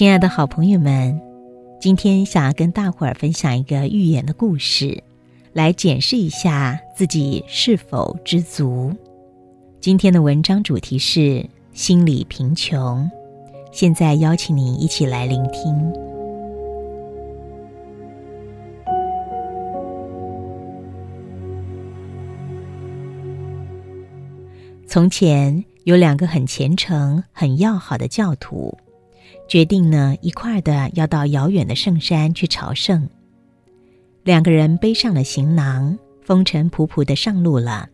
亲爱的好朋友们，今天想要跟大伙儿分享一个寓言的故事，来检视一下自己是否知足。今天的文章主题是心理贫穷。现在邀请你一起来聆听。从前有两个很虔诚、很要好的教徒。决定呢，一块儿的要到遥远的圣山去朝圣。两个人背上了行囊，风尘仆仆的上路了。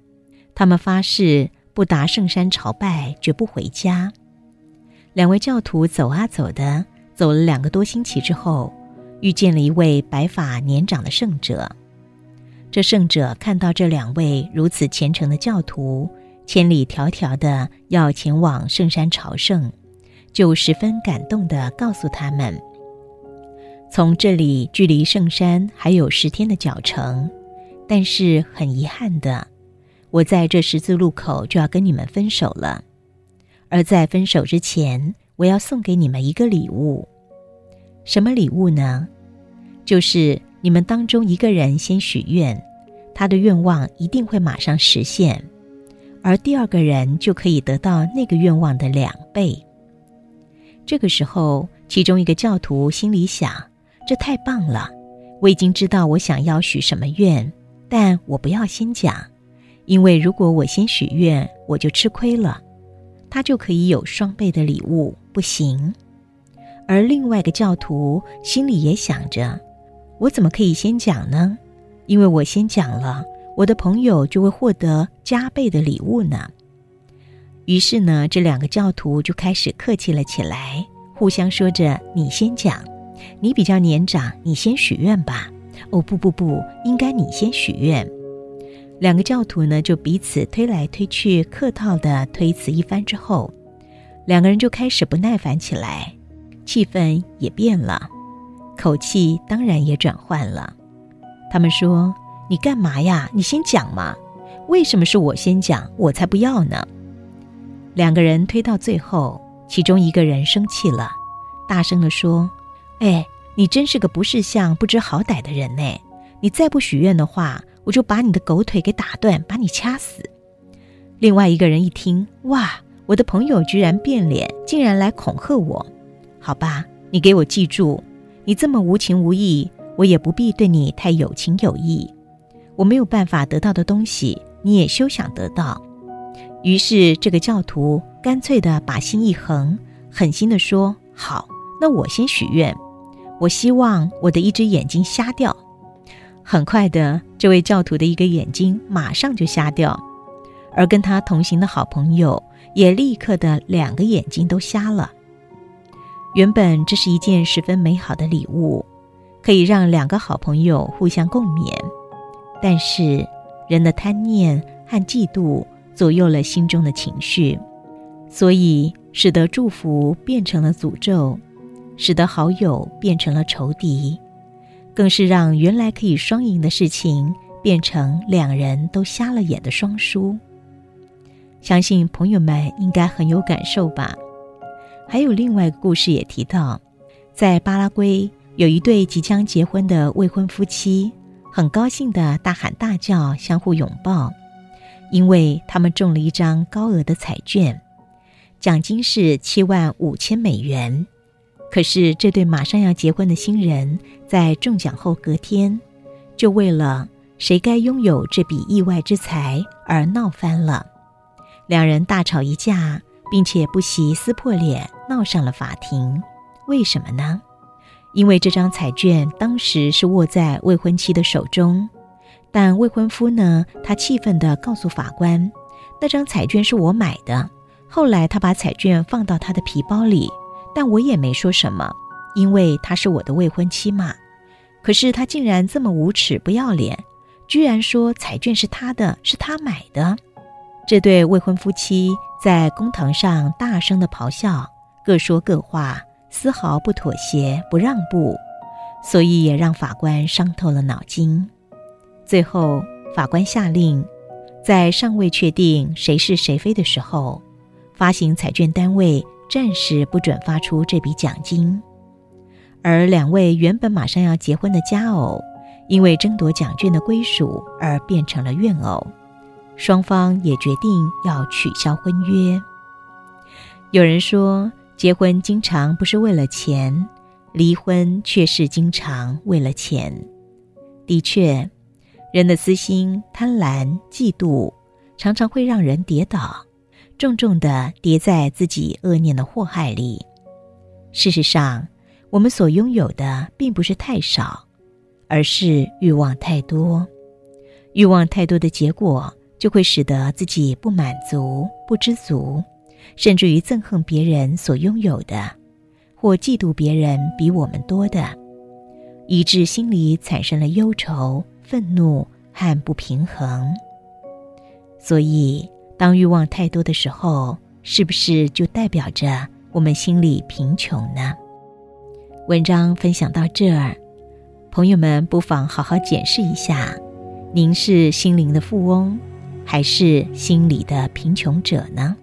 他们发誓不达圣山朝拜，绝不回家。两位教徒走啊走的，走了两个多星期之后，遇见了一位白发年长的圣者。这圣者看到这两位如此虔诚的教徒，千里迢迢的要前往圣山朝圣。就十分感动的告诉他们：“从这里距离圣山还有十天的脚程，但是很遗憾的，我在这十字路口就要跟你们分手了。而在分手之前，我要送给你们一个礼物。什么礼物呢？就是你们当中一个人先许愿，他的愿望一定会马上实现，而第二个人就可以得到那个愿望的两倍。”这个时候，其中一个教徒心里想：“这太棒了！我已经知道我想要许什么愿，但我不要先讲，因为如果我先许愿，我就吃亏了，他就可以有双倍的礼物，不行。”而另外一个教徒心里也想着：“我怎么可以先讲呢？因为我先讲了，我的朋友就会获得加倍的礼物呢。”于是呢，这两个教徒就开始客气了起来，互相说着：“你先讲，你比较年长，你先许愿吧。”“哦，不不不，应该你先许愿。”两个教徒呢，就彼此推来推去，客套的推辞一番之后，两个人就开始不耐烦起来，气氛也变了，口气当然也转换了。他们说：“你干嘛呀？你先讲嘛！为什么是我先讲？我才不要呢！”两个人推到最后，其中一个人生气了，大声地说：“哎，你真是个不识相、不知好歹的人呢！你再不许愿的话，我就把你的狗腿给打断，把你掐死。”另外一个人一听，哇，我的朋友居然变脸，竟然来恐吓我！好吧，你给我记住，你这么无情无义，我也不必对你太有情有义。我没有办法得到的东西，你也休想得到。于是，这个教徒干脆的把心一横，狠心的说：“好，那我先许愿，我希望我的一只眼睛瞎掉。”很快的，这位教徒的一个眼睛马上就瞎掉，而跟他同行的好朋友也立刻的两个眼睛都瞎了。原本这是一件十分美好的礼物，可以让两个好朋友互相共勉，但是人的贪念和嫉妒。左右了心中的情绪，所以使得祝福变成了诅咒，使得好友变成了仇敌，更是让原来可以双赢的事情变成两人都瞎了眼的双输。相信朋友们应该很有感受吧？还有另外一个故事也提到，在巴拉圭有一对即将结婚的未婚夫妻，很高兴的大喊大叫，相互拥抱。因为他们中了一张高额的彩券，奖金是七万五千美元。可是这对马上要结婚的新人在中奖后隔天，就为了谁该拥有这笔意外之财而闹翻了。两人大吵一架，并且不惜撕破脸，闹上了法庭。为什么呢？因为这张彩券当时是握在未婚妻的手中。但未婚夫呢？他气愤地告诉法官：“那张彩券是我买的。后来他把彩券放到他的皮包里，但我也没说什么，因为她是我的未婚妻嘛。可是他竟然这么无耻不要脸，居然说彩券是他的，是他买的。这对未婚夫妻在公堂上大声地咆哮，各说各话，丝毫不妥协不让步，所以也让法官伤透了脑筋。”最后，法官下令，在尚未确定谁是谁非的时候，发行彩券单位暂时不准发出这笔奖金。而两位原本马上要结婚的佳偶，因为争夺奖券的归属而变成了怨偶，双方也决定要取消婚约。有人说，结婚经常不是为了钱，离婚却是经常为了钱。的确，人的私心、贪婪、嫉妒，常常会让人跌倒，重重的跌在自己恶念的祸害里。事实上，我们所拥有的并不是太少，而是欲望太多。欲望太多的结果，就会使得自己不满足、不知足，甚至于憎恨别人所拥有的，或嫉妒别人比我们多的，以致心里产生了忧愁、愤怒和不平衡。所以，当欲望太多的时候，是不是就代表着我们心里贫穷呢？文章分享到这儿，朋友们不妨好好检视一下：您是心灵的富翁，还是心里的贫穷者呢？